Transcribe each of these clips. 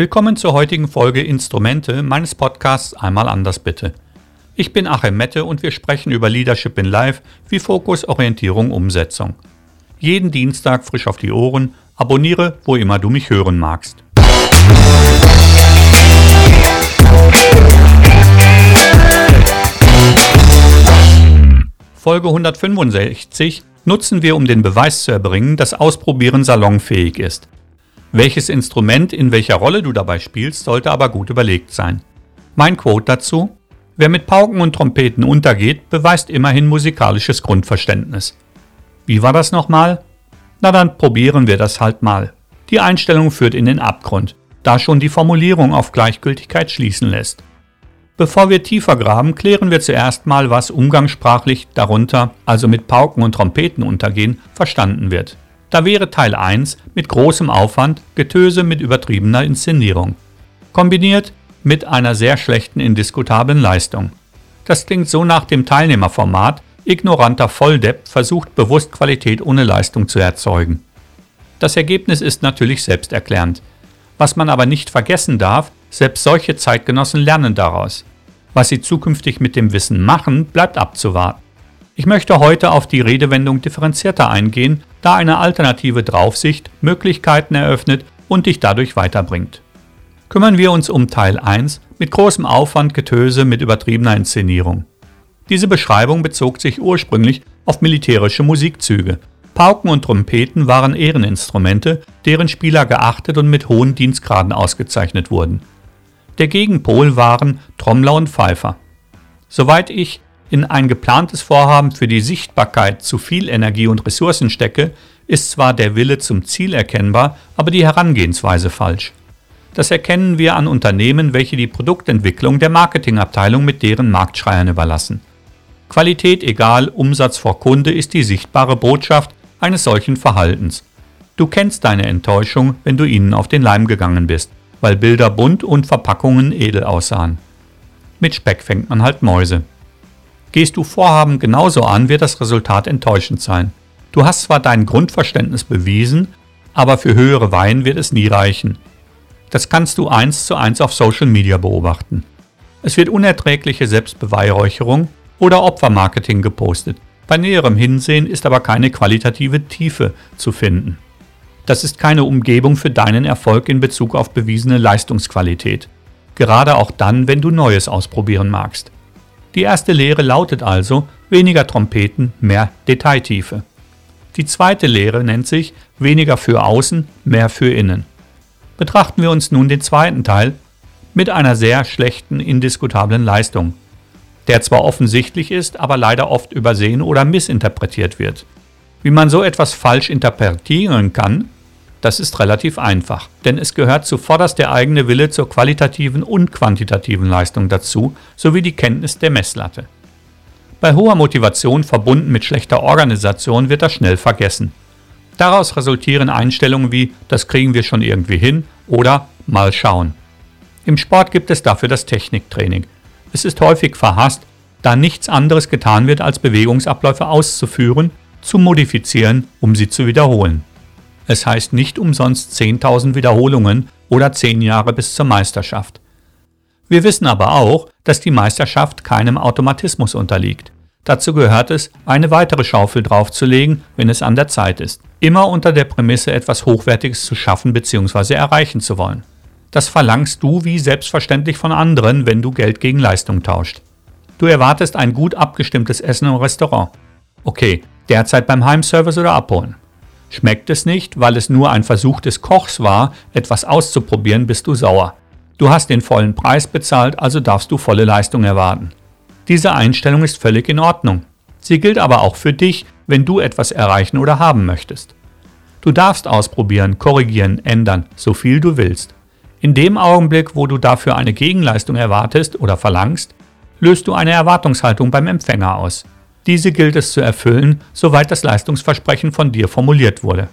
Willkommen zur heutigen Folge Instrumente meines Podcasts Einmal anders bitte. Ich bin Achim Mette und wir sprechen über Leadership in Life wie Fokus, Orientierung, Umsetzung. Jeden Dienstag frisch auf die Ohren, abonniere, wo immer du mich hören magst. Folge 165 nutzen wir, um den Beweis zu erbringen, dass Ausprobieren salonfähig ist. Welches Instrument in welcher Rolle du dabei spielst, sollte aber gut überlegt sein. Mein Quote dazu? Wer mit Pauken und Trompeten untergeht, beweist immerhin musikalisches Grundverständnis. Wie war das nochmal? Na dann probieren wir das halt mal. Die Einstellung führt in den Abgrund, da schon die Formulierung auf Gleichgültigkeit schließen lässt. Bevor wir tiefer graben, klären wir zuerst mal, was umgangssprachlich darunter, also mit Pauken und Trompeten untergehen, verstanden wird. Da wäre Teil 1 mit großem Aufwand, Getöse mit übertriebener Inszenierung. Kombiniert mit einer sehr schlechten indiskutablen Leistung. Das klingt so nach dem Teilnehmerformat, ignoranter Volldepp versucht bewusst Qualität ohne Leistung zu erzeugen. Das Ergebnis ist natürlich selbsterklärend. Was man aber nicht vergessen darf, selbst solche Zeitgenossen lernen daraus. Was sie zukünftig mit dem Wissen machen, bleibt abzuwarten. Ich möchte heute auf die Redewendung differenzierter eingehen, da eine alternative Draufsicht Möglichkeiten eröffnet und dich dadurch weiterbringt. Kümmern wir uns um Teil 1 mit großem Aufwand Getöse mit übertriebener Inszenierung. Diese Beschreibung bezog sich ursprünglich auf militärische Musikzüge. Pauken und Trompeten waren Ehreninstrumente, deren Spieler geachtet und mit hohen Dienstgraden ausgezeichnet wurden. Der Gegenpol waren Trommler und Pfeifer. Soweit ich in ein geplantes Vorhaben für die Sichtbarkeit zu viel Energie und Ressourcen stecke, ist zwar der Wille zum Ziel erkennbar, aber die Herangehensweise falsch. Das erkennen wir an Unternehmen, welche die Produktentwicklung der Marketingabteilung mit deren Marktschreiern überlassen. Qualität egal, Umsatz vor Kunde ist die sichtbare Botschaft eines solchen Verhaltens. Du kennst deine Enttäuschung, wenn du ihnen auf den Leim gegangen bist weil Bilder bunt und Verpackungen edel aussahen. Mit Speck fängt man halt Mäuse. Gehst du Vorhaben genauso an, wird das Resultat enttäuschend sein. Du hast zwar dein Grundverständnis bewiesen, aber für höhere Weihen wird es nie reichen. Das kannst du eins zu eins auf Social Media beobachten. Es wird unerträgliche Selbstbeweihräucherung oder Opfermarketing gepostet. Bei näherem Hinsehen ist aber keine qualitative Tiefe zu finden. Das ist keine Umgebung für deinen Erfolg in Bezug auf bewiesene Leistungsqualität. Gerade auch dann, wenn du Neues ausprobieren magst. Die erste Lehre lautet also weniger Trompeten, mehr Detailtiefe. Die zweite Lehre nennt sich weniger für außen, mehr für innen. Betrachten wir uns nun den zweiten Teil mit einer sehr schlechten, indiskutablen Leistung, der zwar offensichtlich ist, aber leider oft übersehen oder missinterpretiert wird. Wie man so etwas falsch interpretieren kann, das ist relativ einfach, denn es gehört zuvorderst der eigene Wille zur qualitativen und quantitativen Leistung dazu, sowie die Kenntnis der Messlatte. Bei hoher Motivation verbunden mit schlechter Organisation wird das schnell vergessen. Daraus resultieren Einstellungen wie das kriegen wir schon irgendwie hin oder mal schauen. Im Sport gibt es dafür das Techniktraining. Es ist häufig verhasst, da nichts anderes getan wird, als Bewegungsabläufe auszuführen, zu modifizieren, um sie zu wiederholen. Es heißt nicht umsonst 10.000 Wiederholungen oder 10 Jahre bis zur Meisterschaft. Wir wissen aber auch, dass die Meisterschaft keinem Automatismus unterliegt. Dazu gehört es, eine weitere Schaufel draufzulegen, wenn es an der Zeit ist. Immer unter der Prämisse, etwas Hochwertiges zu schaffen bzw. erreichen zu wollen. Das verlangst du wie selbstverständlich von anderen, wenn du Geld gegen Leistung tauscht. Du erwartest ein gut abgestimmtes Essen im Restaurant. Okay, derzeit beim Heimservice oder abholen. Schmeckt es nicht, weil es nur ein Versuch des Kochs war, etwas auszuprobieren, bist du sauer. Du hast den vollen Preis bezahlt, also darfst du volle Leistung erwarten. Diese Einstellung ist völlig in Ordnung. Sie gilt aber auch für dich, wenn du etwas erreichen oder haben möchtest. Du darfst ausprobieren, korrigieren, ändern, so viel du willst. In dem Augenblick, wo du dafür eine Gegenleistung erwartest oder verlangst, löst du eine Erwartungshaltung beim Empfänger aus. Diese gilt es zu erfüllen, soweit das Leistungsversprechen von dir formuliert wurde.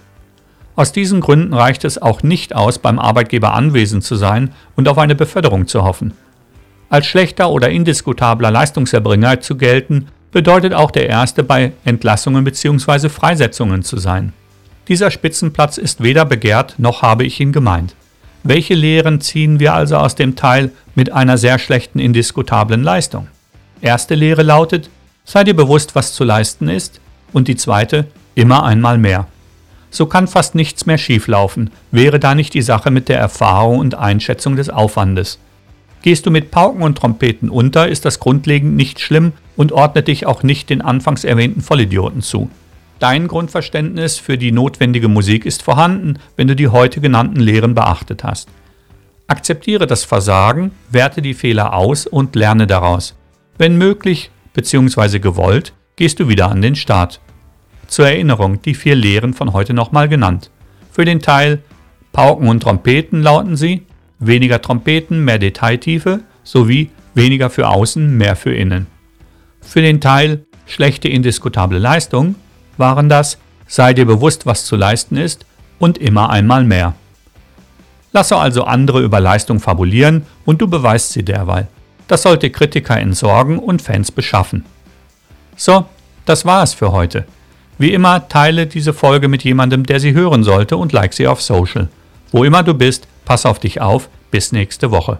Aus diesen Gründen reicht es auch nicht aus, beim Arbeitgeber anwesend zu sein und auf eine Beförderung zu hoffen. Als schlechter oder indiskutabler Leistungserbringer zu gelten, bedeutet auch der Erste bei Entlassungen bzw. Freisetzungen zu sein. Dieser Spitzenplatz ist weder begehrt noch habe ich ihn gemeint. Welche Lehren ziehen wir also aus dem Teil mit einer sehr schlechten indiskutablen Leistung? Erste Lehre lautet, sei dir bewusst, was zu leisten ist, und die zweite, immer einmal mehr. So kann fast nichts mehr schieflaufen, wäre da nicht die Sache mit der Erfahrung und Einschätzung des Aufwandes. Gehst du mit Pauken und Trompeten unter, ist das grundlegend nicht schlimm und ordnet dich auch nicht den anfangs erwähnten Vollidioten zu. Dein Grundverständnis für die notwendige Musik ist vorhanden, wenn du die heute genannten Lehren beachtet hast. Akzeptiere das Versagen, werte die Fehler aus und lerne daraus. Wenn möglich bzw. gewollt, gehst du wieder an den Start. Zur Erinnerung die vier Lehren von heute nochmal genannt. Für den Teil Pauken und Trompeten lauten sie weniger Trompeten, mehr Detailtiefe sowie weniger für außen, mehr für innen. Für den Teil schlechte indiskutable Leistung waren das sei dir bewusst, was zu leisten ist und immer einmal mehr. Lasse also andere über Leistung fabulieren und du beweist sie derweil. Das sollte Kritiker entsorgen und Fans beschaffen. So, das war es für heute. Wie immer, teile diese Folge mit jemandem, der sie hören sollte und like sie auf Social. Wo immer du bist, pass auf dich auf. Bis nächste Woche.